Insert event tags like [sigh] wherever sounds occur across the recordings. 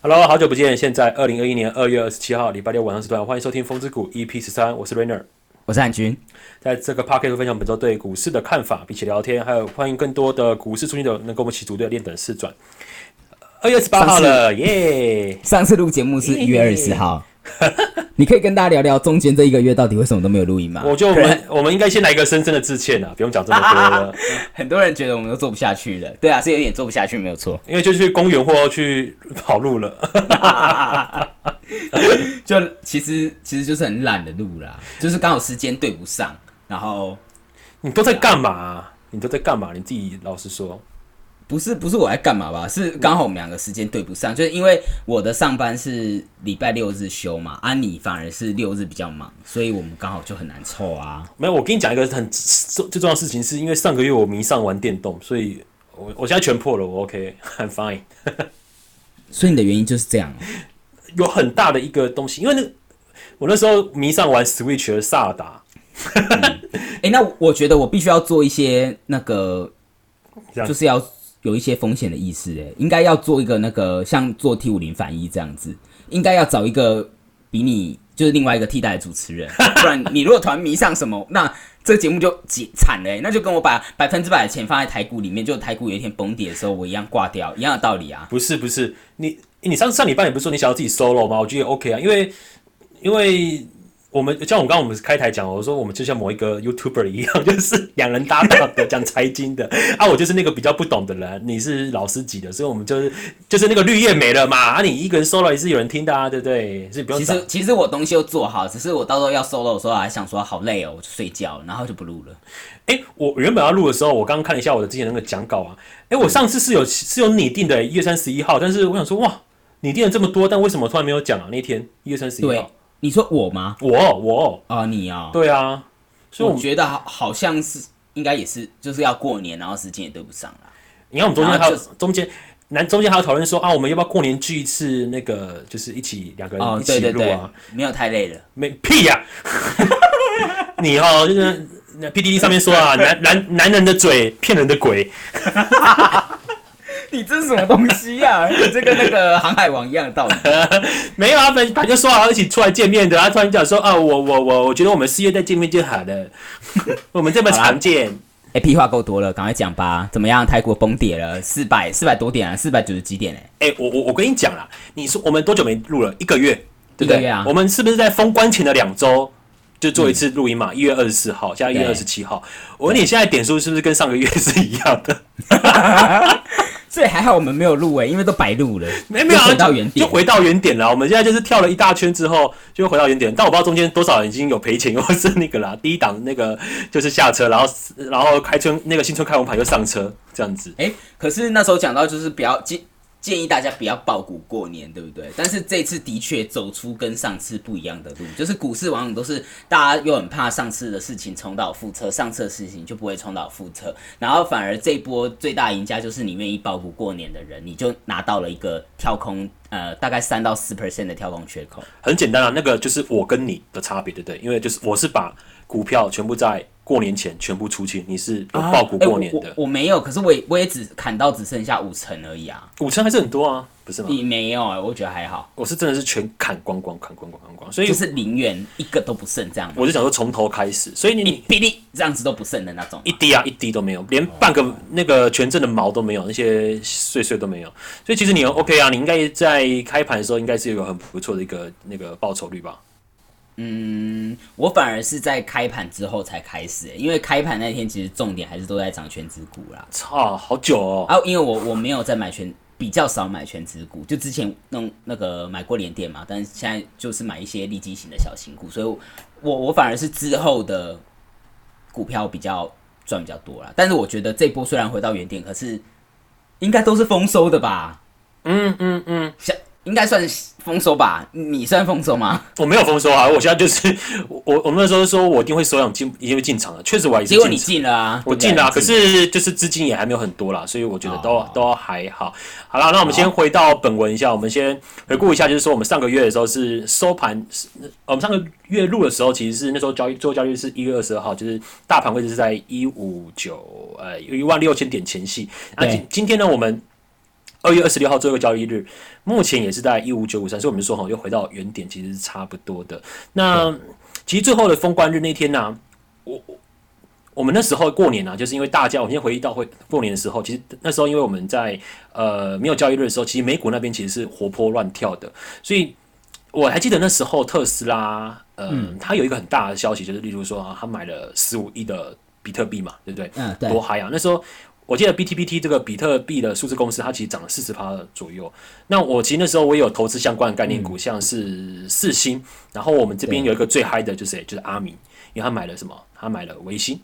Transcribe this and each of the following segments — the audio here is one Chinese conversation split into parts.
Hello，好久不见！现在二零二一年二月二十七号礼拜六晚上时段，欢迎收听《风之谷》EP 十三，我是 Rainer，我是汉军。在这个 p a r k 会分享本周对股市的看法，并且聊天，还有欢迎更多的股市初心者能跟我们一起组队练等四转。二月二十八号了，耶！上次录节目是一月二十号。[laughs] 你可以跟大家聊聊中间这一个月到底为什么都没有录音吗？我觉得我们我们应该先来一个深深的致歉啊，不用讲这么多了。[laughs] 很多人觉得我们都做不下去了，对啊，是有点做不下去，没有错。[laughs] 因为就去公园或去跑路了，就其实其实就是很懒的路啦，就是刚好时间对不上。然后你都在干嘛？你都在干嘛？你自己老实说。不是不是我在干嘛吧？是刚好我们两个时间对不上，就是因为我的上班是礼拜六日休嘛，安妮反而是六日比较忙，所以我们刚好就很难凑啊。没有，我跟你讲一个很最重要的事情，是因为上个月我迷上玩电动，所以我我现在全破了，我 OK，I'm fine。所以你的原因就是这样，有很大的一个东西，因为那我那时候迷上玩 Switch 的萨达。哎，那我觉得我必须要做一些那个，就是要。有一些风险的意识，哎，应该要做一个那个像做 T 五零反一这样子，应该要找一个比你就是另外一个替代的主持人，[laughs] 不然你如果团迷上什么，那这个节目就解惨了，那就跟我把百分之百的钱放在台股里面，就台股有一天崩跌的时候，我一样挂掉，一样的道理啊。不是不是，你你上上礼拜你不是说你想要自己 solo 吗？我觉得 OK 啊，因为因为。我们像我刚刚我们开台讲，我说我们就像某一个 YouTuber 一样，就是两人搭档的讲财经的 [laughs] 啊，我就是那个比较不懂的人，你是老师级的，所以我们就是就是那个绿叶没了嘛啊，你一个人 solo 也是有人听的啊，对不对？是不用。其实其实我东西都做好，只是我到时候要 solo 的时候还想说好累哦，我就睡觉，然后就不录了。哎，我原本要录的时候，我刚刚看了一下我的之前那个讲稿啊，哎，我上次是有是有拟定的一月三十一号，但是我想说哇，拟定了这么多，但为什么突然没有讲啊？那天一月三十一号。你说我吗？我我啊，你啊，对啊，所以我觉得好好像是应该也是就是要过年，然后时间也对不上了。你看我们中间还有中间，男中间还有讨论说啊，我们要不要过年聚一次？那个就是一起两个人一起录啊，没有太累了，没屁呀！[laughs] 你哦，就是那 P D D 上面说啊，[laughs] 男男男人的嘴骗人的鬼。[laughs] 你这是什么东西呀？[laughs] 这跟那个航海王一样的道理。[laughs] 没有啊，本本就说好一起出来见面的，他突然讲说啊，我我我我觉得我们四月再见面就好了。[laughs] 我们这么常见，哎，屁话够多了，赶快讲吧。怎么样？泰国崩跌了四百四百多点啊，四百九十几点哎。哎，我我我跟你讲啦，你说我们多久没录了？一个月，对不对？啊。我们是不是在封关前的两周就做一次录音嘛？一月二十四号，加一月二十七号。我问你现在点数是不是跟上个月是一样的？[laughs] 所以还好我们没有录诶，因为都白录了，没没有回到原点，就回到原点了。我们现在就是跳了一大圈之后，就回到原点。但我不知道中间多少人已经有赔钱，或是那个啦。[laughs] 第一档那个就是下车，然后然后开春那个新春开红盘又上车这样子。哎，可是那时候讲到就是不要进。建议大家不要爆股过年，对不对？但是这次的确走出跟上次不一样的路，就是股市往往都是大家又很怕上次的事情重蹈覆辙，上次的事情就不会重蹈覆辙，然后反而这一波最大赢家就是你愿意爆股过年的人，你就拿到了一个跳空，呃，大概三到四 percent 的跳空缺口。很简单啊，那个就是我跟你的差别，对不对？因为就是我是把股票全部在。过年前全部出清，你是有爆股过年的？我没有，可是我也我也只砍到只剩下五成而已啊，五成还是很多啊，不是吗？你没有啊，我觉得还好。我是真的是全砍光光，砍光光，砍光，所以就是零元一个都不剩这样。我就想说从头开始，所以你你比例这样子都不剩的那种，一滴啊一滴都没有，连半个那个全正的毛都没有，那些碎碎都没有。所以其实你 OK 啊，你应该在开盘的时候应该是有个很不错的一个那个报酬率吧。嗯，我反而是在开盘之后才开始，因为开盘那天其实重点还是都在涨全指股啦。操，好久哦！啊，因为我我没有在买全，比较少买全指股，就之前弄那个买过连电嘛，但是现在就是买一些利基型的小型股，所以我我反而是之后的股票比较赚比较多啦。但是我觉得这波虽然回到原点，可是应该都是丰收的吧？嗯嗯嗯，像。应该算丰收吧？你算丰收吗？我没有丰收啊！我现在就是我，我们那时候说我一定会收养进，一定会进场的。确实，我结果你进了啊！我进了，可是就是资金也还没有很多啦，所以我觉得都都还好。好了，那我们先回到本文一下，我们先回顾一下，就是说我们上个月的时候是收盘，我们上个月录的时候，其实是那时候交易最后交易是一月二十二号，就是大盘位置是在一五九呃一万六千点前夕。那今今天呢，我们二月二十六号最后一个交易日，目前也是在一五九五三，所以我们说哈，又回到原点，其实是差不多的。那其实最后的封关日那天呢，我我们那时候过年啊，就是因为大家，我们先回忆到会过年的时候，其实那时候因为我们在呃没有交易日的时候，其实美股那边其实是活泼乱跳的，所以我还记得那时候特斯拉，嗯，它有一个很大的消息，就是例如说啊，他买了十五亿的比特币嘛，对不对？嗯，对。多嗨啊！那时候。我记得 B T B T 这个比特币的数字公司，它其实涨了四十趴左右。那我其实那时候我也有投资相关的概念股，像是四星。然后我们这边有一个最嗨的就是就是阿明，因为他买了什么？他买了维新。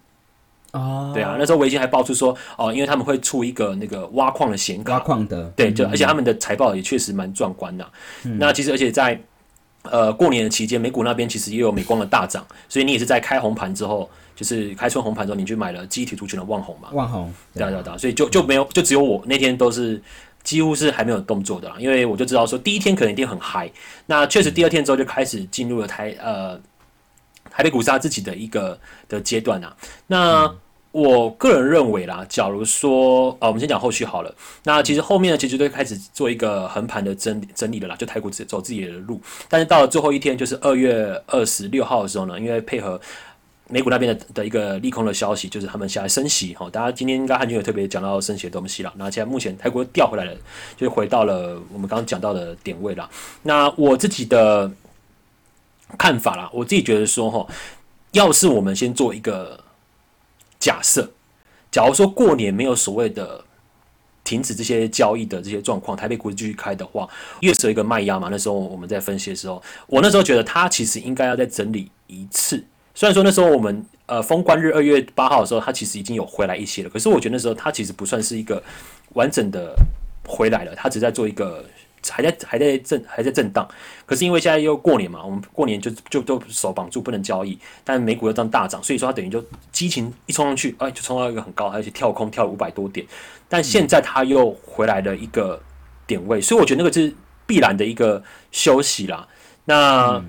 哦。对啊，那时候维新还爆出说，哦，因为他们会出一个那个挖矿的显卡。挖矿的。对，就而且他们的财报也确实蛮壮观的。那其实而且在呃过年的期间，美股那边其实也有美光的大涨，所以你也是在开红盘之后。就是开春红盘之后，你去买了集体族群的万红嘛？万红，对对对，所以就就没有，就只有我那天都是几乎是还没有动作的啦，因为我就知道说第一天可能一定很嗨，那确实第二天之后就开始进入了台呃台北股市自己的一个的阶段啊。那我个人认为啦，假如说呃我们先讲后续好了，那其实后面呢其实都开始做一个横盘的整整理了啦，就台股自走自己的路，但是到了最后一天，就是二月二十六号的时候呢，因为配合。美股那边的的一个利空的消息，就是他们下来升息哈。大家今天应该汉军有特别讲到升息的东西了。那现在目前泰国调回来了，就回到了我们刚刚讲到的点位了。那我自己的看法啦，我自己觉得说哈，要是我们先做一个假设，假如说过年没有所谓的停止这些交易的这些状况，台北股市继续开的话，越是一个卖压嘛。那时候我们在分析的时候，我那时候觉得它其实应该要再整理一次。虽然说那时候我们呃封关日二月八号的时候，它其实已经有回来一些了，可是我觉得那时候它其实不算是一个完整的回来了，它只在做一个还在还在震还在震荡。可是因为现在又过年嘛，我们过年就就都手绑住不能交易，但美股又这样大涨，所以说它等于就激情一冲上去，哎，就冲到一个很高，而且跳空跳了五百多点。但现在它又回来了一个点位，所以我觉得那个是必然的一个休息啦。那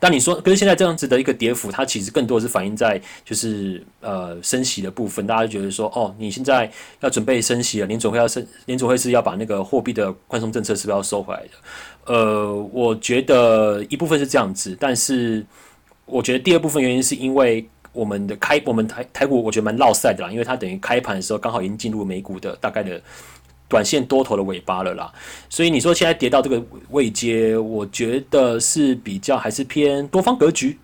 但你说，可是现在这样子的一个跌幅，它其实更多的是反映在就是呃升息的部分。大家觉得说，哦，你现在要准备升息了，联总会要升，联总会是要把那个货币的宽松政策是不是要收回来的？呃，我觉得一部分是这样子，但是我觉得第二部分原因是因为我们的开，我们台台股我觉得蛮落赛的啦，因为它等于开盘的时候刚好已经进入美股的大概的。短线多头的尾巴了啦，所以你说现在跌到这个位阶，我觉得是比较还是偏多方格局，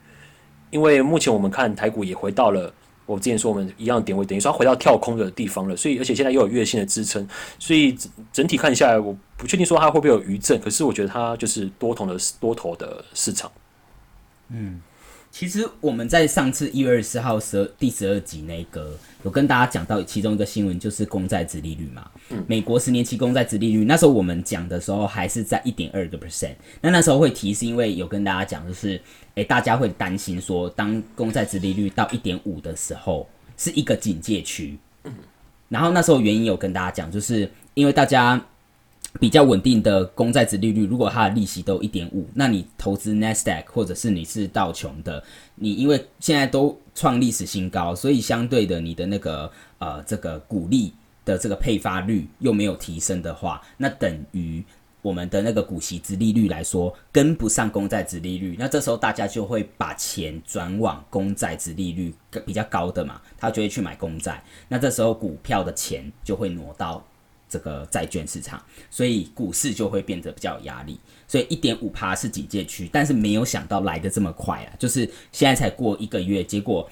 因为目前我们看台股也回到了我之前说我们一样点位，等于说回到跳空的地方了，所以而且现在又有月线的支撑，所以整体看下来，我不确定说它会不会有余震，可是我觉得它就是多头的多头的市场，嗯。其实我们在上次一月二十四号十二第十二集那个有跟大家讲到其中一个新闻，就是公债殖利率嘛。嗯。美国十年期公债殖利率，那时候我们讲的时候还是在一点二个 percent。那那时候会提是因为有跟大家讲，就是诶，大家会担心说，当公债殖利率到一点五的时候，是一个警戒区。嗯。然后那时候原因有跟大家讲，就是因为大家。比较稳定的公债值利率，如果它的利息都一点五，那你投资 Nasdaq 或者是你是道琼的，你因为现在都创历史新高，所以相对的你的那个呃这个股利的这个配发率又没有提升的话，那等于我们的那个股息值利率来说跟不上公债值利率，那这时候大家就会把钱转往公债值利率比较高的嘛，他就会去买公债，那这时候股票的钱就会挪到。这个债券市场，所以股市就会变得比较有压力。所以一点五趴是警戒区，但是没有想到来的这么快啊！就是现在才过一个月，结果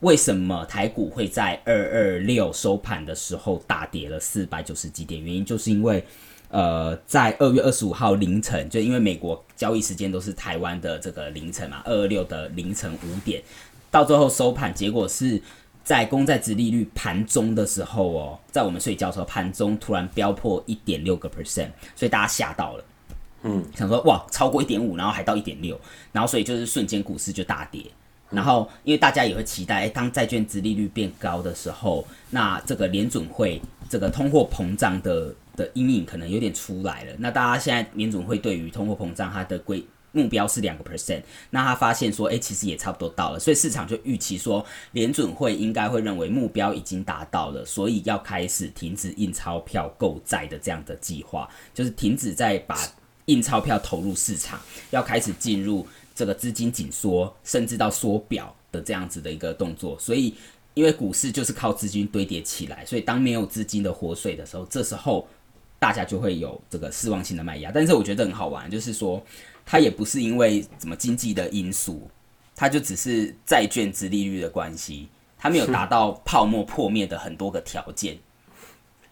为什么台股会在二二六收盘的时候大跌了四百九十几点？原因就是因为呃，在二月二十五号凌晨，就因为美国交易时间都是台湾的这个凌晨嘛，二二六的凌晨五点，到最后收盘结果是。在公债值利率盘中的时候哦，在我们睡觉的时候，盘中突然飙破一点六个 percent，所以大家吓到了，嗯，想说哇，超过一点五，然后还到一点六，然后所以就是瞬间股市就大跌，然后因为大家也会期待，当债券值利率变高的时候，那这个联准会这个通货膨胀的的阴影可能有点出来了，那大家现在联准会对于通货膨胀它的规目标是两个 percent，那他发现说，哎，其实也差不多到了，所以市场就预期说，联准会应该会认为目标已经达到了，所以要开始停止印钞票购债的这样的计划，就是停止再把印钞票投入市场，要开始进入这个资金紧缩，甚至到缩表的这样子的一个动作。所以，因为股市就是靠资金堆叠起来，所以当没有资金的活水的时候，这时候大家就会有这个失望性的卖压。但是我觉得很好玩，就是说。它也不是因为什么经济的因素，它就只是债券值利率的关系，它没有达到泡沫破灭的很多个条件，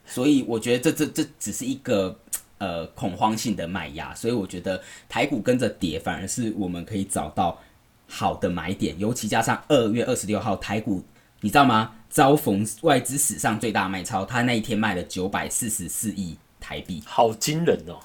所以我觉得这这这只是一个呃恐慌性的卖压，所以我觉得台股跟着跌，反而是我们可以找到好的买点，尤其加上二月二十六号台股，你知道吗？遭逢外资史上最大卖超，它那一天卖了九百四十四亿台币，好惊人哦！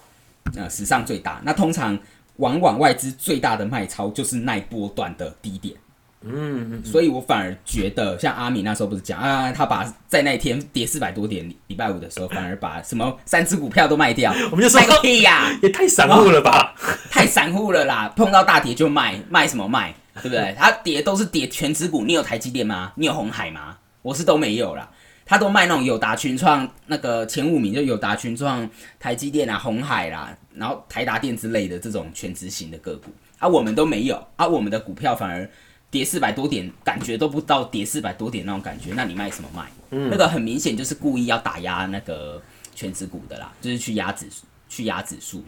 呃，史上最大。那通常。往往外资最大的卖超就是那一波段的低点，嗯，所以我反而觉得像阿米那时候不是讲啊，他把在那天跌四百多点，礼拜五的时候反而把什么三只股票都卖掉，[laughs] 我们就说个屁呀，也太散户了吧，[laughs] 太散户了啦，碰到大跌就卖，卖什么卖，对不对？他跌都是跌全指股，你有台积电吗？你有红海吗？我是都没有啦。他都卖那种友达群创那个前五名，就友达群创、台积电啊、红海啦，然后台达电之类的这种全职型的个股，啊，我们都没有，啊，我们的股票反而跌四百多点，感觉都不到跌四百多点那种感觉，那你卖什么卖？嗯，那个很明显就是故意要打压那个全职股的啦，就是去压指数，去压指数。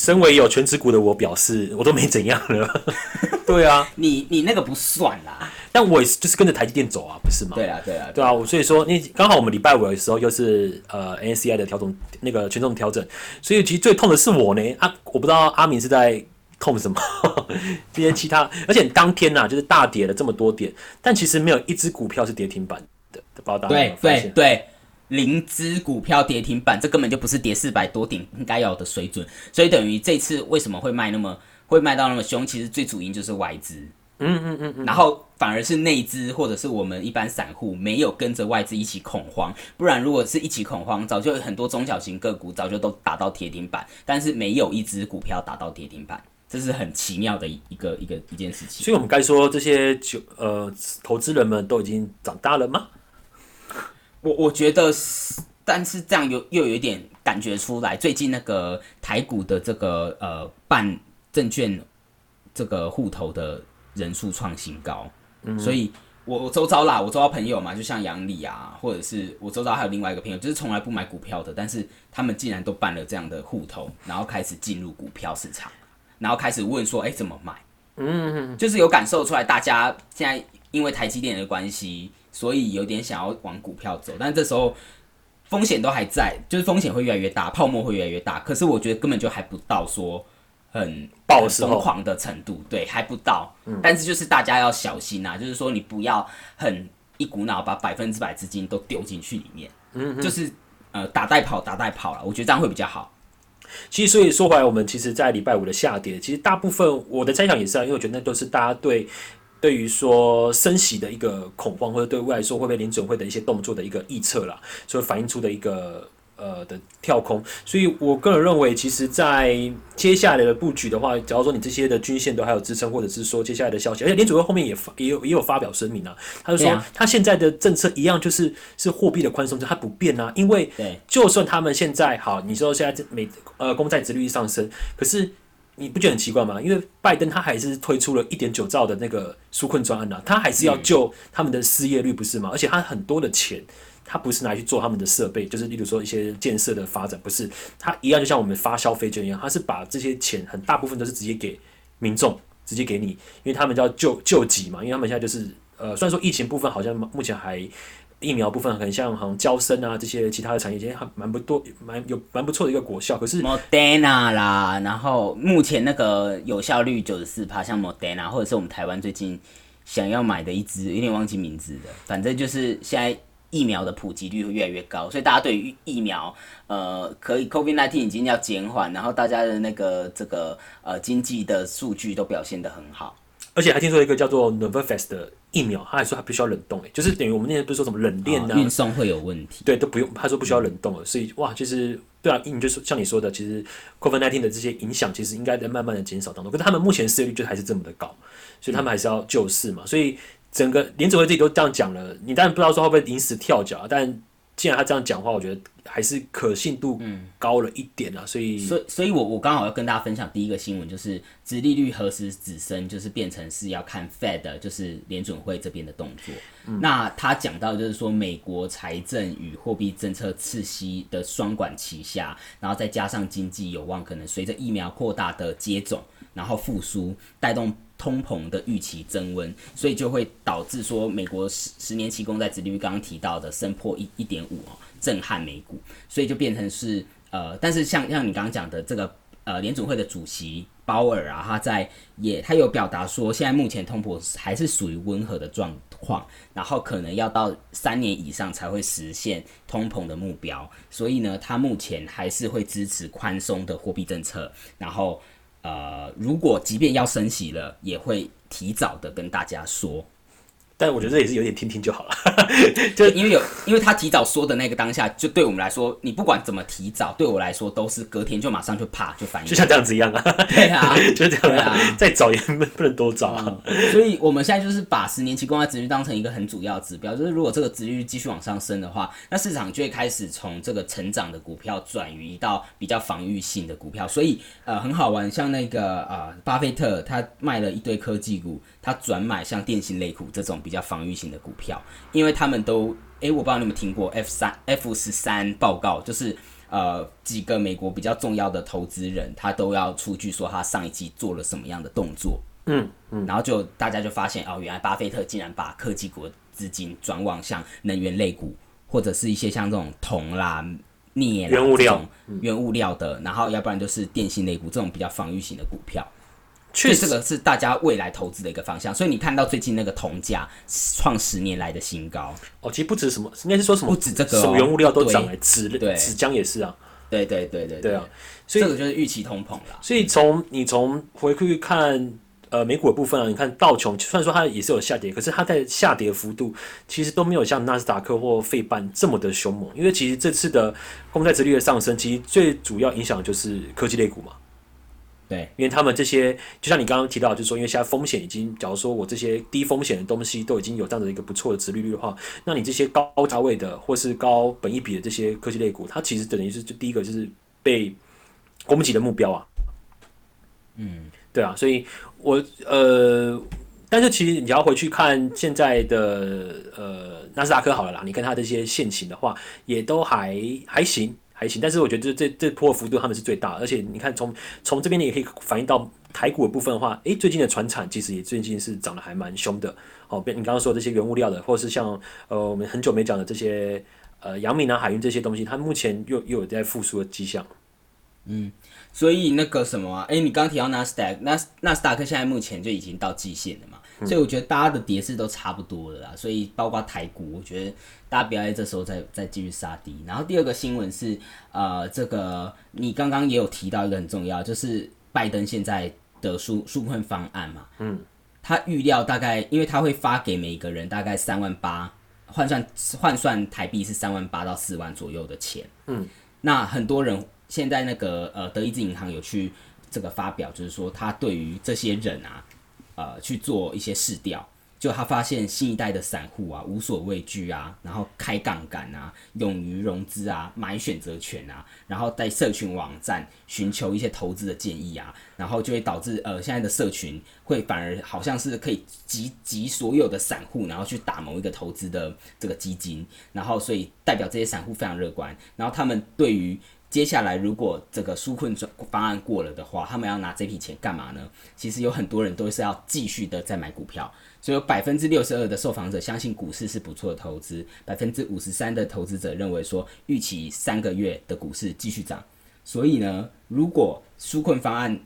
身为有全职股的我，表示我都没怎样了。[laughs] 对啊，你你那个不算啦。但我也是，就是跟着台积电走啊，不是吗？对啊，对啊，对啊。我所以说，那刚好我们礼拜五的时候又是呃 N C I 的调整，那个权重调整，所以其实最痛的是我呢。啊，我不知道阿明是在痛什么。这些其他，而且当天呐，就是大跌了这么多点，但其实没有一只股票是跌停板的，报道。对对对。零只股票跌停板，这根本就不是跌四百多点应该有的水准，所以等于这次为什么会卖那么会卖到那么凶？其实最主因就是外资，嗯嗯嗯嗯，然后反而是内资或者是我们一般散户没有跟着外资一起恐慌，不然如果是一起恐慌，早就很多中小型个股早就都打到跌停板，但是没有一只股票打到跌停板，这是很奇妙的一个一个一件事情。所以我们该说这些就呃投资人们都已经长大了吗？我我觉得是，但是这样又又有一点感觉出来。最近那个台股的这个呃办证券这个户头的人数创新高，所以我我周遭啦，我周遭朋友嘛，就像杨丽啊，或者是我周遭还有另外一个朋友，就是从来不买股票的，但是他们竟然都办了这样的户头，然后开始进入股票市场，然后开始问说，哎，怎么买？嗯，就是有感受出来，大家现在因为台积电的关系。所以有点想要往股票走，但这时候风险都还在，就是风险会越来越大，泡沫会越来越大。可是我觉得根本就还不到说很爆疯狂的程度，对，还不到。但是就是大家要小心啊，就是说你不要很一股脑把百分之百资金都丢进去里面，嗯，就是呃打带跑打带跑了，我觉得这样会比较好。其实所以说回来，我们其实，在礼拜五的下跌，其实大部分我的猜想也是啊，因为我觉得那都是大家对。对于说升息的一个恐慌，或者对未来说会不会联准会的一些动作的一个预测啦，所以反映出的一个呃的跳空。所以我个人认为，其实，在接下来的布局的话，假如说你这些的均线都还有支撑，或者是说接下来的消息，而且联准会后面也发也有也有发表声明啊，他就说他现在的政策一样就是是货币的宽松，就它不变啊，因为就算他们现在好，你说现在这美呃公债殖率上升，可是。你不觉得很奇怪吗？因为拜登他还是推出了一点九兆的那个纾困专案呐，他还是要救他们的失业率，不是吗？而且他很多的钱，他不是拿去做他们的设备，就是例如说一些建设的发展，不是他一样，就像我们发消费券一样，他是把这些钱很大部分都是直接给民众，直接给你，因为他们叫救救急嘛，因为他们现在就是呃，虽然说疫情部分好像目前还。疫苗部分很像，好像交生啊这些其他的产业，其实还蛮不多，蛮有蛮不错的一个果效。可是 Moderna 啦，然后目前那个有效率九十四趴，像 Moderna 或者是我们台湾最近想要买的一支，有点忘记名字的，反正就是现在疫苗的普及率会越来越高，所以大家对于疫苗，呃，可以 COVID-19 已经要减缓，然后大家的那个这个呃经济的数据都表现得很好。而且还听说一个叫做 Novavax 的疫苗，他还说他不需要冷冻，哎，就是等于我们那天不是说什么冷链啊，运送会有问题，对，都不用，他说不需要冷冻了，所以哇，其实对啊，你就是像你说的，其实 COVID-19 的这些影响，其实应该在慢慢的减少当中，可是他们目前失业率就还是这么的高，所以他们还是要救市嘛，所以整个联储会自己都这样讲了，你当然不知道说会不会临时跳脚，但既然他这样讲话，我觉得还是可信度高了一点啊，所以，所以，所以我我刚好要跟大家分享第一个新闻，就是殖利率何时止升，就是变成是要看 Fed，就是联准会这边的动作。那他讲到就是说，美国财政与货币政策刺息的双管齐下，然后再加上经济有望可能随着疫苗扩大的接种，然后复苏，带动。通膨的预期增温，所以就会导致说美国十十年期公债殖利率刚刚提到的升破一一点五哦，震撼美股，所以就变成是呃，但是像像你刚刚讲的这个呃联总会的主席鲍尔啊，他在也他有表达说，现在目前通膨还是属于温和的状况，然后可能要到三年以上才会实现通膨的目标，所以呢，他目前还是会支持宽松的货币政策，然后。呃，如果即便要升息了，也会提早的跟大家说。但我觉得这也是有点听听就好了，就因为有，因为他提早说的那个当下，就对我们来说，你不管怎么提早，对我来说都是隔天就马上就啪就反应，就像这样子一样啊。对啊，[laughs] 就这样啊，再早也不不能多早啊。所以我们现在就是把十年期公债殖率当成一个很主要指标，就是如果这个值率继续往上升的话，那市场就会开始从这个成长的股票转移到比较防御性的股票。所以呃很好玩，像那个呃巴菲特他卖了一堆科技股。他转买像电信类股这种比较防御型的股票，因为他们都，诶，我不知道你们听过 F 三 F 十三报告，就是呃几个美国比较重要的投资人，他都要出具说他上一季做了什么样的动作，嗯嗯，然后就大家就发现哦，原来巴菲特竟然把科技股资金转往像能源类股，或者是一些像这种铜啦、镍啦、原物料、原物料的，然后要不然就是电信类股这种比较防御型的股票。确实，这个是大家未来投资的一个方向。所以你看到最近那个铜价创十年来的新高。哦，其实不止什么，应该是说什么不止这个，什么原物料都涨了，纸纸浆也是啊。对对对对对啊！所以这个就是预期通膨了。所以从你从回去看呃美股的部分啊，你看道琼虽然说它也是有下跌，可是它在下跌幅度其实都没有像纳斯达克或费半这么的凶猛。因为其实这次的公债殖率的上升，其实最主要影响的就是科技类股嘛。对，因为他们这些，就像你刚刚提到，就是说，因为现在风险已经，假如说我这些低风险的东西都已经有这样的一个不错的值利率的话，那你这些高价位的或是高本益比的这些科技类股，它其实等于是就第一个就是被攻击的目标啊。嗯，对啊，所以我呃，但是其实你要回去看现在的呃纳斯达克好了啦，你看它这些现行的话，也都还还行。还行，但是我觉得这这这波幅度他们是最大，而且你看从从这边你也可以反映到台股的部分的话，诶，最近的船产其实也最近是涨得还蛮凶的。哦，你刚刚说这些原物料的，或者是像呃我们很久没讲的这些呃阳明啊海运这些东西，它目前又又有在复苏的迹象。嗯，所以那个什么，哎，你刚提到纳斯达克，纳纳斯达克现在目前就已经到季线了嘛？所以我觉得大家的跌势都差不多了啦，所以包括台股，我觉得大家不要在这时候再再继续杀低。然后第二个新闻是，呃，这个你刚刚也有提到一个很重要，就是拜登现在的纾纾困方案嘛，嗯，他预料大概，因为他会发给每个人大概三万八，换算换算台币是三万八到四万左右的钱，嗯，那很多人现在那个呃德意志银行有去这个发表，就是说他对于这些人啊。呃，去做一些试调，就他发现新一代的散户啊，无所畏惧啊，然后开杠杆啊，勇于融资啊，买选择权啊，然后在社群网站寻求一些投资的建议啊，然后就会导致呃，现在的社群会反而好像是可以集集所有的散户，然后去打某一个投资的这个基金，然后所以代表这些散户非常乐观，然后他们对于。接下来，如果这个纾困方案过了的话，他们要拿这笔钱干嘛呢？其实有很多人都是要继续的再买股票，所以有百分之六十二的受访者相信股市是不错的投资，百分之五十三的投资者认为说预期三个月的股市继续涨。所以呢，如果纾困方案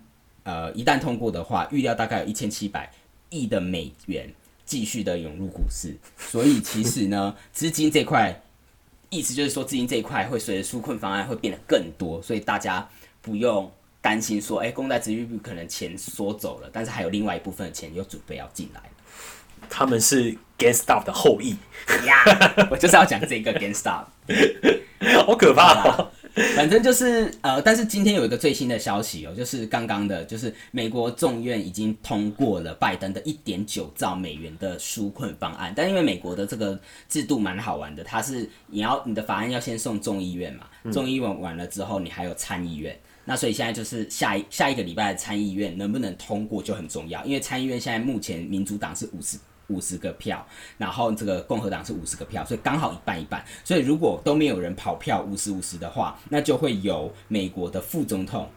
呃一旦通过的话，预料大概有一千七百亿的美元继续的涌入股市。所以其实呢，资金这块。意思就是说，资金这一块会随着纾困方案会变得更多，所以大家不用担心说，哎，公债殖利率可能钱缩走了，但是还有另外一部分的钱又准备要进来了。他们是 GameStop 的后裔呀，我就是要讲这个 GameStop，[laughs] 好可怕。[laughs] 反正就是呃，但是今天有一个最新的消息哦，就是刚刚的，就是美国众院已经通过了拜登的一点九兆美元的纾困方案。但因为美国的这个制度蛮好玩的，它是你要你的法案要先送众议院嘛，众议院完了之后，你还有参议院。那所以现在就是下一下一个礼拜的参议院能不能通过就很重要，因为参议院现在目前民主党是五十。五十个票，然后这个共和党是五十个票，所以刚好一半一半。所以如果都没有人跑票五十五十的话，那就会由美国的副总统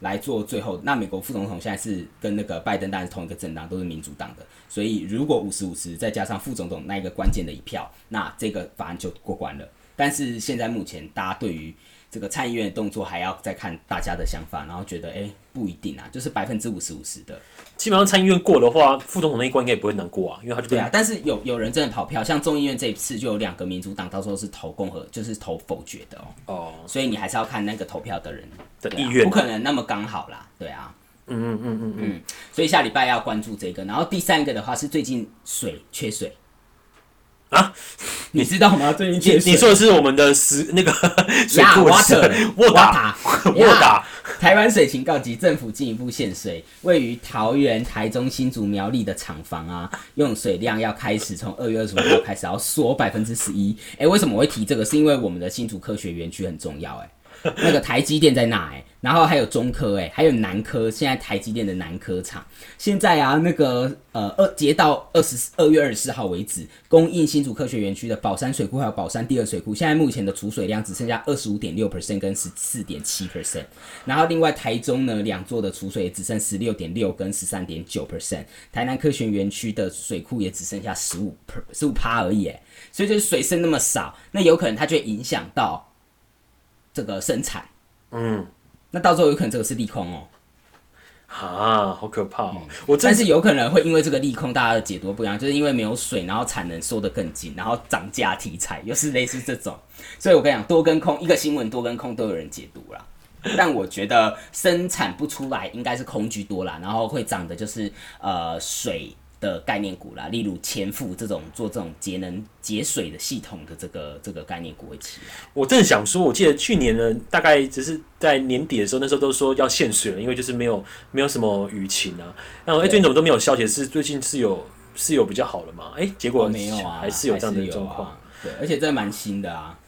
来做最后。那美国副总统现在是跟那个拜登当然是同一个政党，都是民主党的。所以如果五十五十再加上副总统那一个关键的一票，那这个法案就过关了。但是现在目前大家对于这个参议院的动作还要再看大家的想法，然后觉得哎不一定啊，就是百分之五十五十的。基本上参议院过的话，副总统那一关应该也不会难过啊，因为他就对啊。但是有有人真的跑票，像众议院这一次就有两个民主党，到时候是投共和，就是投否决的哦。哦。所以你还是要看那个投票的人的意愿，不可能那么刚好啦。对啊。嗯嗯嗯嗯嗯。所以下礼拜要关注这个，然后第三个的话是最近水缺水。啊，你知道吗？最近缺水。你说的是我们的十那个水库沃达沃达。台湾水情告急，政府进一步限水。位于桃园、台中、新竹、苗栗的厂房啊，用水量要开始从二月二十五号开始要缩百分之十一。哎，为什么我会提这个？是因为我们的新竹科学园区很重要。哎。[laughs] 那个台积电在那哎，然后还有中科哎，还有南科，现在台积电的南科厂，现在啊那个呃二截到二十二月二十四号为止，供应新竹科学园区的宝山水库还有宝山第二水库，现在目前的储水量只剩下二十五点六 percent 跟十四点七。percent，然后另外台中呢两座的储水也只剩十六点六跟十三点九。percent，台南科学园区的水库也只剩下十五 per 十五趴而已哎，所以就是水剩那么少，那有可能它就会影响到。这个生产，嗯，那到时候有可能这个是利空哦，啊，好可怕哦！我但是有可能会因为这个利空，大家的解读不一样，就是因为没有水，然后产能缩得更紧，然后涨价题材 [laughs] 又是类似这种，所以我跟你讲，多跟空一个新闻多跟空都有人解读啦。[laughs] 但我觉得生产不出来应该是空居多啦，然后会涨的就是呃水。的概念股啦，例如前富这种做这种节能节水的系统的这个这个概念股会起来。我正想说，我记得去年呢，大概只是在年底的时候，那时候都说要限水了，因为就是没有没有什么雨情啊。然后哎，最近怎么都没有消息？是最近是有是有比较好了吗？哎，结果没有啊，还是有这样的状况。对，而且这蛮新的啊。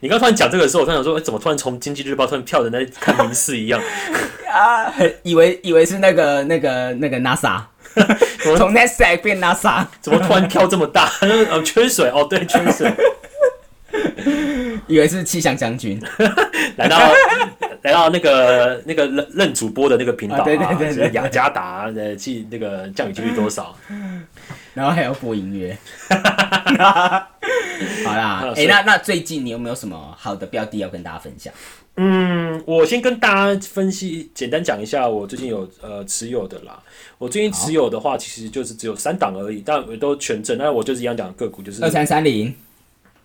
你刚突然讲这个的时候，我突然想说，哎，怎么突然从经济日报突然跳的那看民事一样 [laughs] 啊？以为以为是那个那个那个 NASA。[laughs] 从 NASA 变 NASA，怎么突然跳这么大？呃，[laughs] 缺水哦，对，缺水。以为是气象将军 [laughs] 来到来到那个那个任任主播的那个频道啊，对对对对，雅加达的气那个降雨几率多少？然后还要播音乐。[laughs] 好啦，哎，那那最近你有没有什么好的标的要跟大家分享？嗯，我先跟大家分析，简单讲一下我最近有呃持有的啦。我最近持有的话，其实就是只有三档而已，但都全正。那我就是一样讲个股，就是二三三零。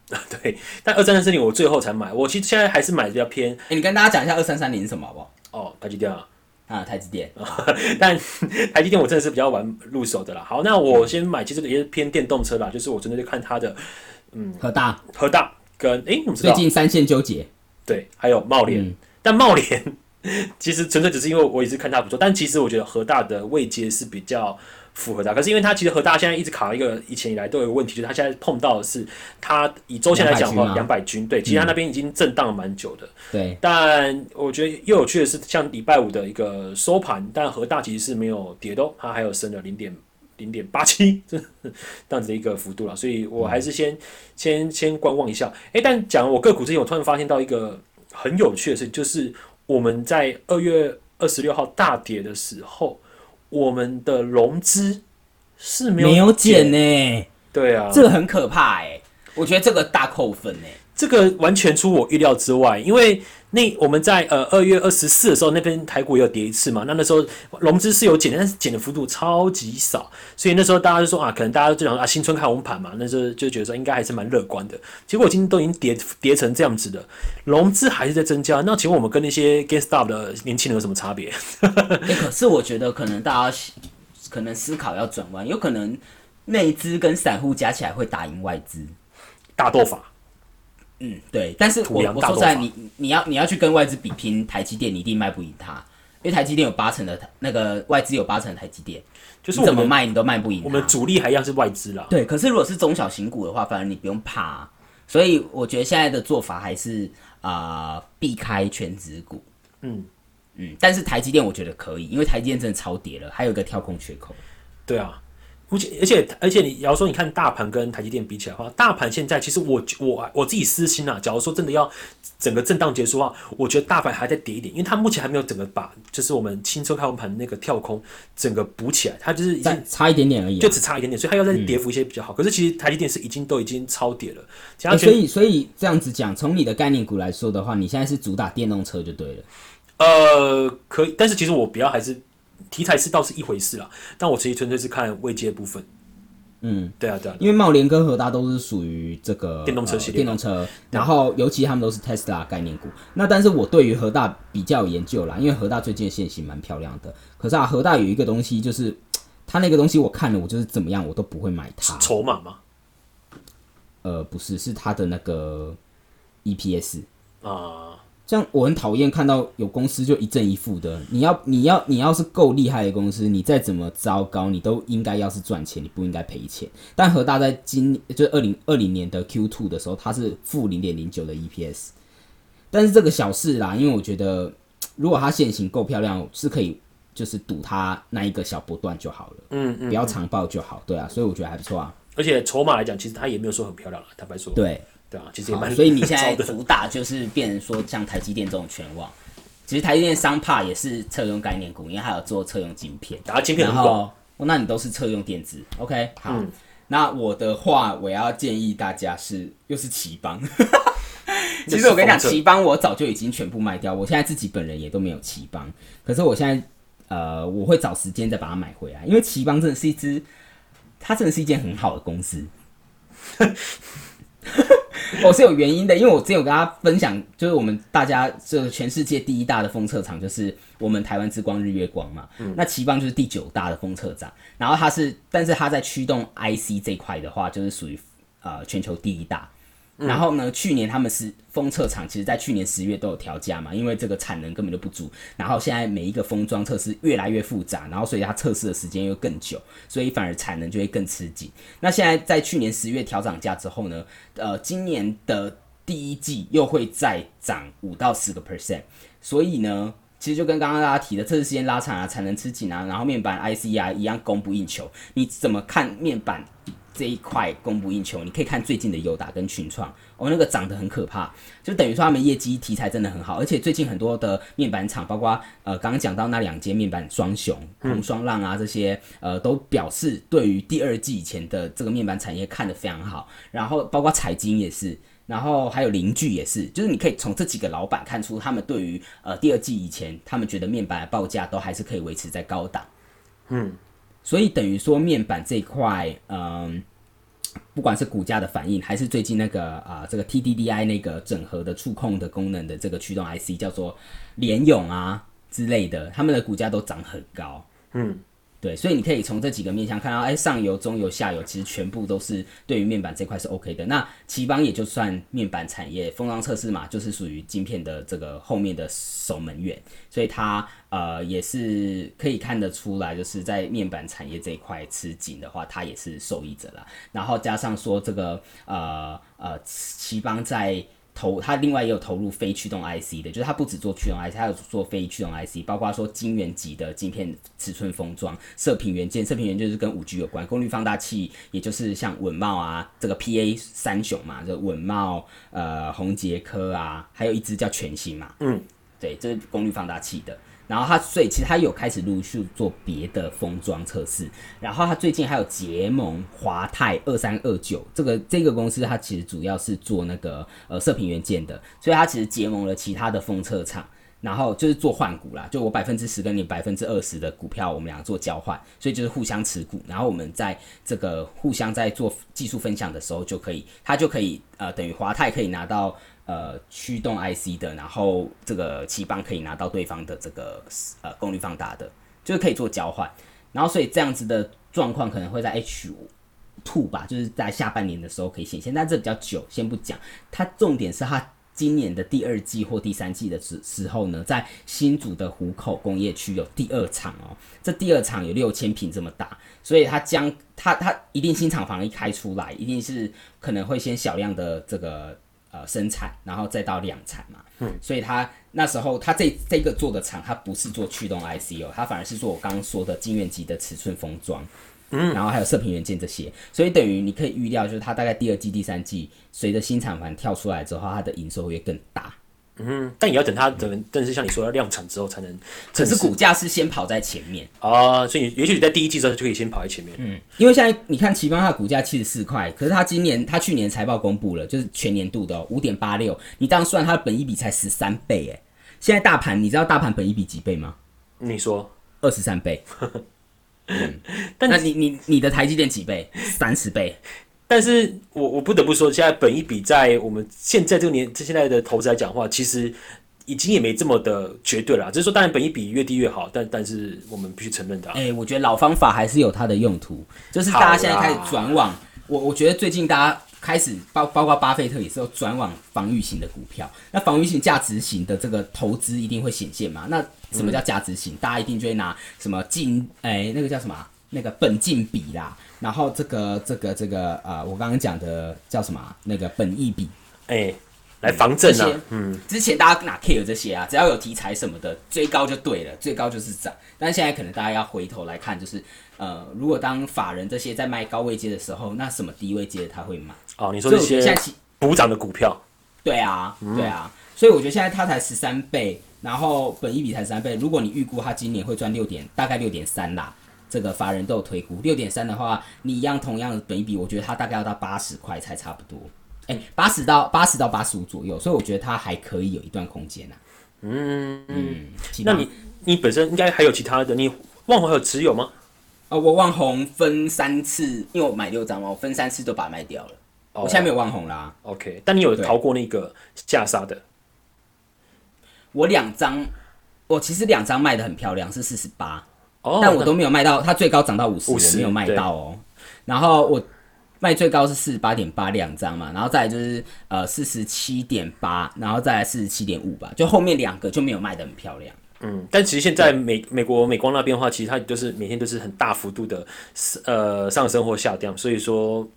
[laughs] 对，但二三三零我最后才买，我其实现在还是买的比较偏。哎，你跟大家讲一下二三三零是什么好不好？哦，台积电啊，啊，台积电。[laughs] 但台积电我真的是比较晚入手的啦。好，那我先买，其实也是偏电动车啦，就是我真的就看它的，嗯，和大，和大。跟哎，最近三线纠结。对，还有茂联，但茂联 [laughs] 其实纯粹只是因为我一直看它不错，但其实我觉得和大的位阶是比较符合的。可是因为他其实和大现在一直卡一个以前以来都有个问题，就是他现在碰到的是他以周线来讲的话，两百均对，其实他那边已经震荡了蛮久的。对，但我觉得又有趣的是，像礼拜五的一个收盘，但和大其实是没有跌的，它还有升了零点零点八七 [laughs] 这样子的一个幅度了，所以我还是先先先观望一下。哎，但讲我个股之前，我突然发现到一个。很有趣的事情就是，我们在二月二十六号大跌的时候，我们的融资是没有减呢。对啊，这个很可怕哎，我觉得这个大扣分哎，这个完全出我预料之外，因为那我们在呃二月二十四的时候，那边台股也有跌一次嘛。那那时候融资是有减，但是减的幅度超级少，所以那时候大家就说啊，可能大家就想啊，新春看红盘嘛，那时候就觉得说应该还是蛮乐观的。结果今天都已经跌跌成这样子的，融资还是在增加。那请问我们跟那些 get stop 的年轻人有什么差别？[laughs] 可是我觉得可能大家可能思考要转弯，有可能内资跟散户加起来会打赢外资，大斗法。嗯，对，但是我我说实在，你你要你要去跟外资比拼台积电，你一定卖不赢它，因为台积电有八成的那个外资有八成的台积电，就是怎么卖你都卖不赢。我们主力还一样是外资啦。对，可是如果是中小型股的话，反而你不用怕。所以我觉得现在的做法还是啊，避开全职股。嗯嗯，但是台积电我觉得可以，因为台积电真的超跌了，还有一个跳空缺口。对啊。而且而且而且，你假如说你看大盘跟台积电比起来的话，大盘现在其实我我我自己私心啊，假如说真的要整个震荡结束的话，我觉得大盘还在跌一点，因为它目前还没有整个把就是我们轻车开盘那个跳空整个补起来，它就是已经差一点点而已，就只差一点点，所以它要再跌幅一些比较好。可是其实台积电是已经都已经超跌了，所以所以这样子讲，从你的概念股来说的话，你现在是主打电动车就对了。呃，可以，但是其实我比较还是。题材是倒是一回事啦，但我其实纯粹是看未接部分。嗯，对啊，对啊，因为茂联跟和大都是属于这个电动车系列，电动车，然后尤其他们都是 Tesla 概念股。那但是我对于和大比较有研究啦，因为和大最近的线型蛮漂亮的。可是啊，和大有一个东西，就是它那个东西我看了，我就是怎么样我都不会买它。筹码吗？呃，不是，是它的那个 EPS 啊。像我很讨厌看到有公司就一正一负的。你要你要你要是够厉害的公司，你再怎么糟糕，你都应该要是赚钱，你不应该赔钱。但和大在今就二零二零年的 Q two 的时候，它是负零点零九的 EPS。但是这个小事啦，因为我觉得如果它现行够漂亮，是可以就是赌它那一个小波段就好了。嗯嗯，不要长报就好。对啊，所以我觉得还不错啊。而且筹码来讲，其实它也没有说很漂亮了，坦白说。对。对啊，其实也蛮。所以你现在主打就是变成说像台积电这种全网，其实台积电商帕也是测用概念股，因为还有做测用晶片，然后那你都是测用电子，OK？好，那我的话我要建议大家是又是奇邦，[laughs] 其实我跟你讲，奇邦我早就已经全部卖掉，我现在自己本人也都没有奇邦，可是我现在呃我会找时间再把它买回来，因为奇邦真的是一支，它真的是一件很好的公司。[laughs] 我 [laughs] 是有原因的，因为我之前有跟大家分享，就是我们大家这个全世界第一大的封测厂，就是我们台湾之光日月光嘛。那奇邦就是第九大的封测厂，然后它是，但是它在驱动 IC 这块的话，就是属于呃全球第一大。然后呢？去年他们是封测厂，其实在去年十月都有调价嘛，因为这个产能根本就不足。然后现在每一个封装测试越来越复杂，然后所以它测试的时间又更久，所以反而产能就会更吃紧。那现在在去年十月调涨价之后呢？呃，今年的第一季又会再涨五到十个 percent。所以呢，其实就跟刚刚大家提的测试时间拉长啊，产能吃紧啊，然后面板 IC 啊一样供不应求。你怎么看面板？这一块供不应求，你可以看最近的友达跟群创，哦，那个涨得很可怕，就等于说他们业绩题材真的很好，而且最近很多的面板厂，包括呃刚刚讲到那两间面板双雄红双浪啊这些，呃都表示对于第二季以前的这个面板产业看得非常好，然后包括彩晶也是，然后还有邻居也是，就是你可以从这几个老板看出他们对于呃第二季以前，他们觉得面板的报价都还是可以维持在高档，嗯。所以等于说面板这块，嗯，不管是股价的反应，还是最近那个啊，这个 TDDI 那个整合的触控的功能的这个驱动 IC 叫做联咏啊之类的，他们的股价都涨很高，嗯。对，所以你可以从这几个面向看到，哎，上游、中游、下游，其实全部都是对于面板这块是 OK 的。那奇邦也就算面板产业封装测试嘛，就是属于晶片的这个后面的守门员，所以它呃也是可以看得出来，就是在面板产业这一块吃紧的话，它也是受益者啦。然后加上说这个呃呃奇邦在。投它另外也有投入非驱动 IC 的，就是它不只做驱动 IC，它有做非驱动 IC，包括说晶圆级的晶片尺寸封装、射频元件，射频元件就是跟五 G 有关，功率放大器，也就是像稳茂啊这个 PA 三雄嘛，就稳茂、呃宏杰科啊，还有一支叫全新嘛，嗯，对，这是功率放大器的。然后它所以其实它有开始陆续做别的封装测试，然后它最近还有结盟华泰二三二九这个这个公司，它其实主要是做那个呃射频元件的，所以它其实结盟了其他的封测厂。然后就是做换股啦，就我百分之十跟你百分之二十的股票，我们两个做交换，所以就是互相持股。然后我们在这个互相在做技术分享的时候，就可以，他就可以呃，等于华泰可以拿到呃驱动 IC 的，然后这个奇邦可以拿到对方的这个呃功率放大的，就是可以做交换。然后所以这样子的状况可能会在 H two 吧，就是在下半年的时候可以显现，但这比较久，先不讲。它重点是它。今年的第二季或第三季的时时候呢，在新竹的湖口工业区有第二厂哦，这第二厂有六千平这么大，所以它将它它一定新厂房一开出来，一定是可能会先小量的这个呃生产，然后再到量产嘛。嗯，所以它那时候它这这个做的厂，它不是做驱动 IC 哦，它反而是做我刚刚说的晶圆级的尺寸封装。嗯，然后还有射频元件这些，所以等于你可以预料，就是它大概第二季、第三季随着新厂房跳出来之后，它的营收会更大。嗯，但也要等它等，但是像你说要量产之后才能。可是股价是先跑在前面啊，所以也许你在第一季时候就可以先跑在前面。嗯，因为现在你看奇邦它的股价七十四块，可是它今年它去年财报公布了，就是全年度的五点八六，你这样算它的本益比才十三倍哎。现在大盘你知道大盘本益比几倍吗？你说二十三倍。[laughs] 嗯，但那你你你的台积电几倍？三十倍。但是我我不得不说，现在本一比在我们现在这个年现在的投资来讲话，其实已经也没这么的绝对了。只是说，当然本一比越低越好，但但是我们必须承认的。哎，我觉得老方法还是有它的用途，就是大家现在开始转往我我觉得最近大家开始包包括巴菲特也是要转往防御型的股票。那防御型价值型的这个投资一定会显现嘛？那什么叫价值型？大家一定就会拿什么净哎，那个叫什么？那个本净比啦，然后这个这个这个呃，我刚刚讲的叫什么？那个本益比，哎，来防震啊。嗯，之前大家哪 care 这些啊？只要有题材什么的，追高就对了，最高就是涨。但现在可能大家要回头来看，就是呃，如果当法人这些在卖高位接的时候，那什么低位阶他会买？哦，你说这些补涨的股票？对啊，对啊。所以我觉得现在它才十三倍。然后本一比才三倍，如果你预估它今年会赚六点，大概六点三啦，这个法人都有推估六点三的话，你一样同样的本一比，我觉得它大概要到八十块才差不多，哎，八十到八十到八十五左右，所以我觉得它还可以有一段空间呐。嗯嗯，那你你本身应该还有其他的，你万红还有持有吗？哦，我旺宏分三次，因为我买六张嘛，我分三次都把它卖掉了，我现在没有旺宏啦。OK，但你有逃过那个下杀的。我两张，我其实两张卖的很漂亮，是四十八，但我都没有卖到，它最高涨到五十，我没有卖到哦。然后我卖最高是四十八点八两张嘛，然后再来就是呃四十七点八，然后再来四十七点五吧，就后面两个就没有卖的很漂亮。嗯，但其实现在美美国美光那边的话，其实它就是每天都是很大幅度的呃上升或下降，所以说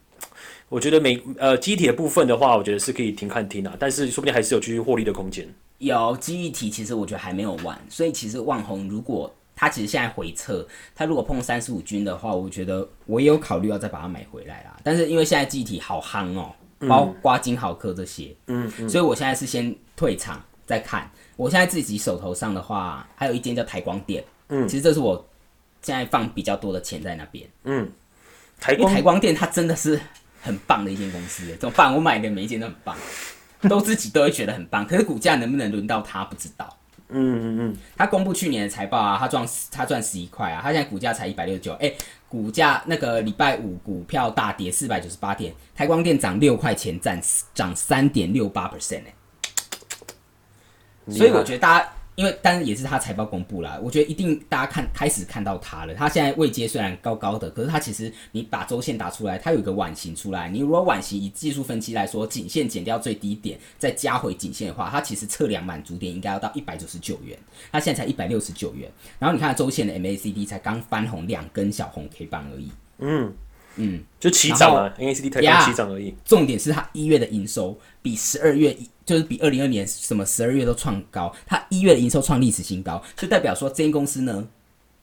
我觉得美呃机体的部分的话，我觉得是可以停看停啊，但是说不定还是有继续获利的空间。有记忆体，其实我觉得还没有完，所以其实万红如果它其实现在回撤，它如果碰三十五均的话，我觉得我也有考虑要再把它买回来啦。但是因为现在记忆体好夯哦，包刮金豪科这些，嗯，所以我现在是先退场再看。我现在自己手头上的话，还有一间叫台光电，嗯，其实这是我现在放比较多的钱在那边，嗯，台光台光电它真的是很棒的一间公司，怎么办？我买的每一间都很棒。都自己都会觉得很棒，可是股价能不能轮到它不知道。嗯嗯嗯，他公布去年的财报啊，他赚他赚十一块啊，他现在股价才一百六十九，哎，股价那个礼拜五股票大跌四百九十八点，台光电涨六块钱，涨涨三点六八 percent 哎，所以我觉得大家。因为，当然也是他财报公布了，我觉得一定大家看开始看到它了。它现在位阶虽然高高的，可是它其实你把周线打出来，它有一个碗形出来。你如果碗形以技术分析来说，颈线减掉最低点，再加回颈线的话，它其实测量满足点应该要到一百九十九元，它现在才一百六十九元。然后你看周线的 MACD 才刚翻红两根小红 K 棒而已。嗯。嗯，就起涨啊，NACD 才刚起涨而已。重点是它一月的营收比十二月，就是比二零二年什么十二月都创高，它一月的营收创历史新高，就代表说这间公司呢，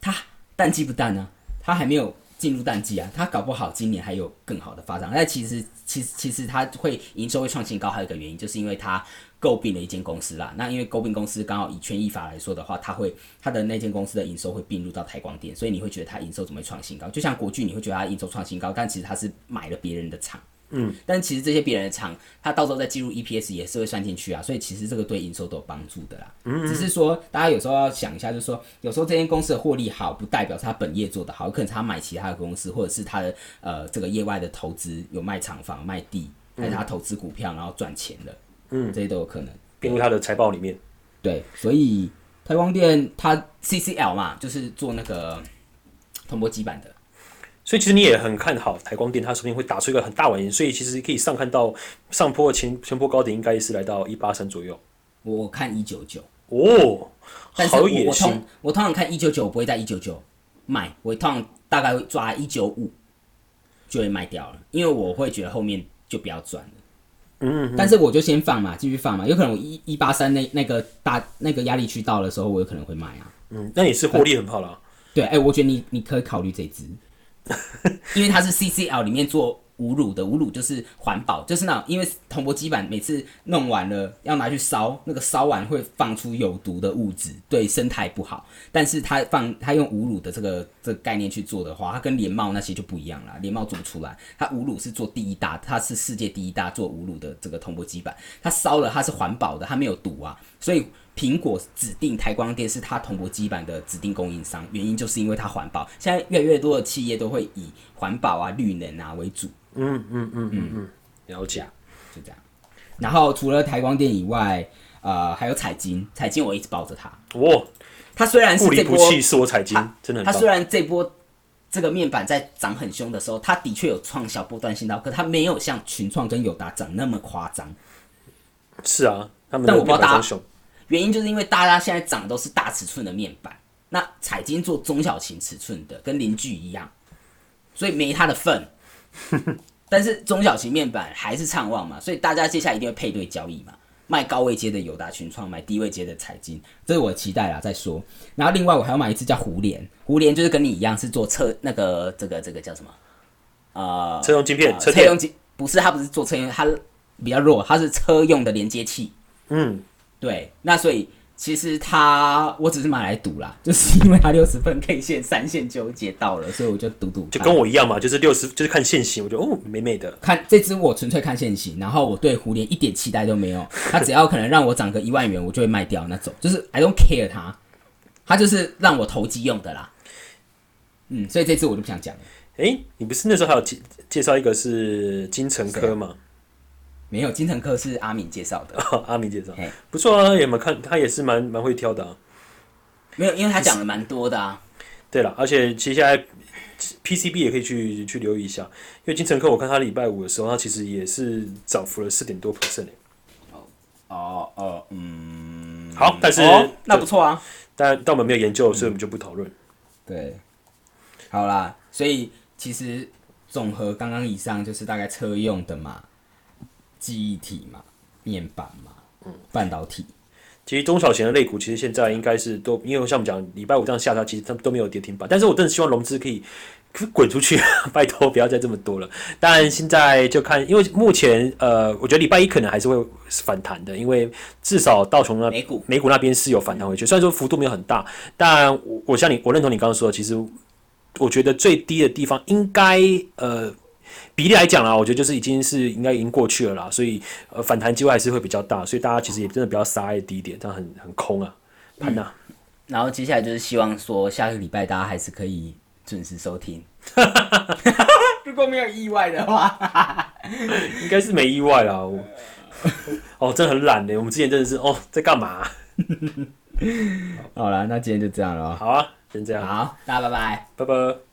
它淡季不淡呢？它还没有进入淡季啊，它搞不好今年还有更好的发展。但其实，其实，其实它会营收会创新高，还有一个原因，就是因为它诟病了一间公司啦。那因为诟病公司刚好以权益法来说的话，它会它的那间公司的营收会并入到台光电，所以你会觉得它营收怎么会创新高？就像国巨，你会觉得它营收创新高，但其实它是买了别人的厂。嗯，但其实这些别人的厂，它到时候再计入 EPS 也是会算进去啊，所以其实这个对营收都有帮助的啦。嗯，只是说大家有时候要想一下，就是说有时候这间公司的获利好，不代表它本业做得好，可能他买其他的公司，或者是他的呃这个业外的投资有卖厂房、卖地，还是他投资股票然后赚钱的，嗯，这些都有可能并入他的财报里面。对，所以台光电它 CCL 嘛，就是做那个铜箔基板的。所以其实你也很看好台光电，它说不定会打出一个很大尾音，所以其实可以上看到上坡前前坡高点应该是来到一八三左右。我看一九九哦，但是我我通我通常看一九九不会在一九九卖，我通常大概会抓一九五就会卖掉了，因为我会觉得后面就不要赚了。嗯，但是我就先放嘛，继续放嘛，有可能我一一八三那那个大那个压力区到的时候，我有可能会卖啊。嗯，那你是获利很好了。对，哎，我觉得你你可以考虑这支。[laughs] 因为它是 CCL 里面做无乳的，无乳就是环保，就是那因为铜箔基板每次弄完了要拿去烧，那个烧完会放出有毒的物质，对生态不好。但是它放它用无乳的这个这个概念去做的话，它跟联茂那些就不一样了。联茂做不出来，它无乳是做第一大，它是世界第一大做无乳的这个铜箔基板，它烧了它是环保的，它没有毒啊，所以。苹果指定台光电是它铜箔基板的指定供应商，原因就是因为它环保。现在越来越多的企业都会以环保啊、绿能啊为主。嗯嗯嗯嗯嗯，了解，就这样。然后除了台光电以外，呃，还有彩金，彩金我一直抱着它。哇，它虽然是这波是我彩金，真的。它虽然这波这个面板在涨很凶的时候，它的确有创小波段新高，可它没有像群创跟友达涨那么夸张。是啊，但我不知道大家。原因就是因为大家现在涨的都是大尺寸的面板，那彩金做中小型尺寸的，跟邻居一样，所以没它的份。[laughs] 但是中小型面板还是畅旺嘛，所以大家接下来一定会配对交易嘛，卖高位阶的友达群创，买低位阶的彩金，这是我期待啦。再说，然后另外我还要买一只叫胡联，胡联就是跟你一样是做车那个这个这个叫什么？呃，车用晶片，车用晶不是它不是做车用，它比较弱，它是车用的连接器。嗯。对，那所以其实他我只是买来赌啦，[laughs] 就是因为它六十分 K 线三线纠结到了，所以我就赌赌。就跟我一样嘛，就是六十就是看线型，我觉得哦美美的。看这只我纯粹看线型，然后我对蝴蝶一点期待都没有，[laughs] 它只要可能让我涨个一万元，我就会卖掉那种，就是 I don't care 它，它就是让我投机用的啦。嗯，所以这次我就不想讲了。哎，你不是那时候还有介介绍一个是金城科吗？没有，金城科是阿敏介绍的。[laughs] 阿敏介绍，不错啊，也蛮看？他也是蛮蛮会挑的。啊没有，因为他讲的蛮多的啊。对了，而且接下来 PCB 也可以去去留意一下，因为金城科我看他礼拜五的时候，他其实也是涨幅了四点多 percent 哦哦哦，嗯。好，但是那不错啊。但但我们没有研究，所以我们就不讨论。对，好啦，所以其实总和刚刚以上就是大概车用的嘛。记忆体嘛，面板嘛，嗯，半导体。其实中小型的类股，其实现在应该是都，因为像我们讲礼拜五这样下它，其实它都没有跌停板。但是我真的希望融资可以滚出去，[laughs] 拜托不要再这么多了。当然现在就看，因为目前呃，我觉得礼拜一可能还是会反弹的，因为至少道琼那美股美股那边是有反弹回去，虽然说幅度没有很大，但我我像你，我认同你刚刚说的，其实我觉得最低的地方应该呃。比例来讲啦，我觉得就是已经是应该已经过去了啦，所以呃反弹机会还是会比较大，所以大家其实也真的不要杀在低点，这样很很空啊，盘呐。然后接下来就是希望说下个礼拜大家还是可以准时收听，[laughs] 如果没有意外的话，[laughs] 应该是没意外啦。[laughs] 哦，真的很懒的，我们之前真的是哦在干嘛？好了，那今天就这样了。好啊，先这样。好，大家拜拜，拜拜。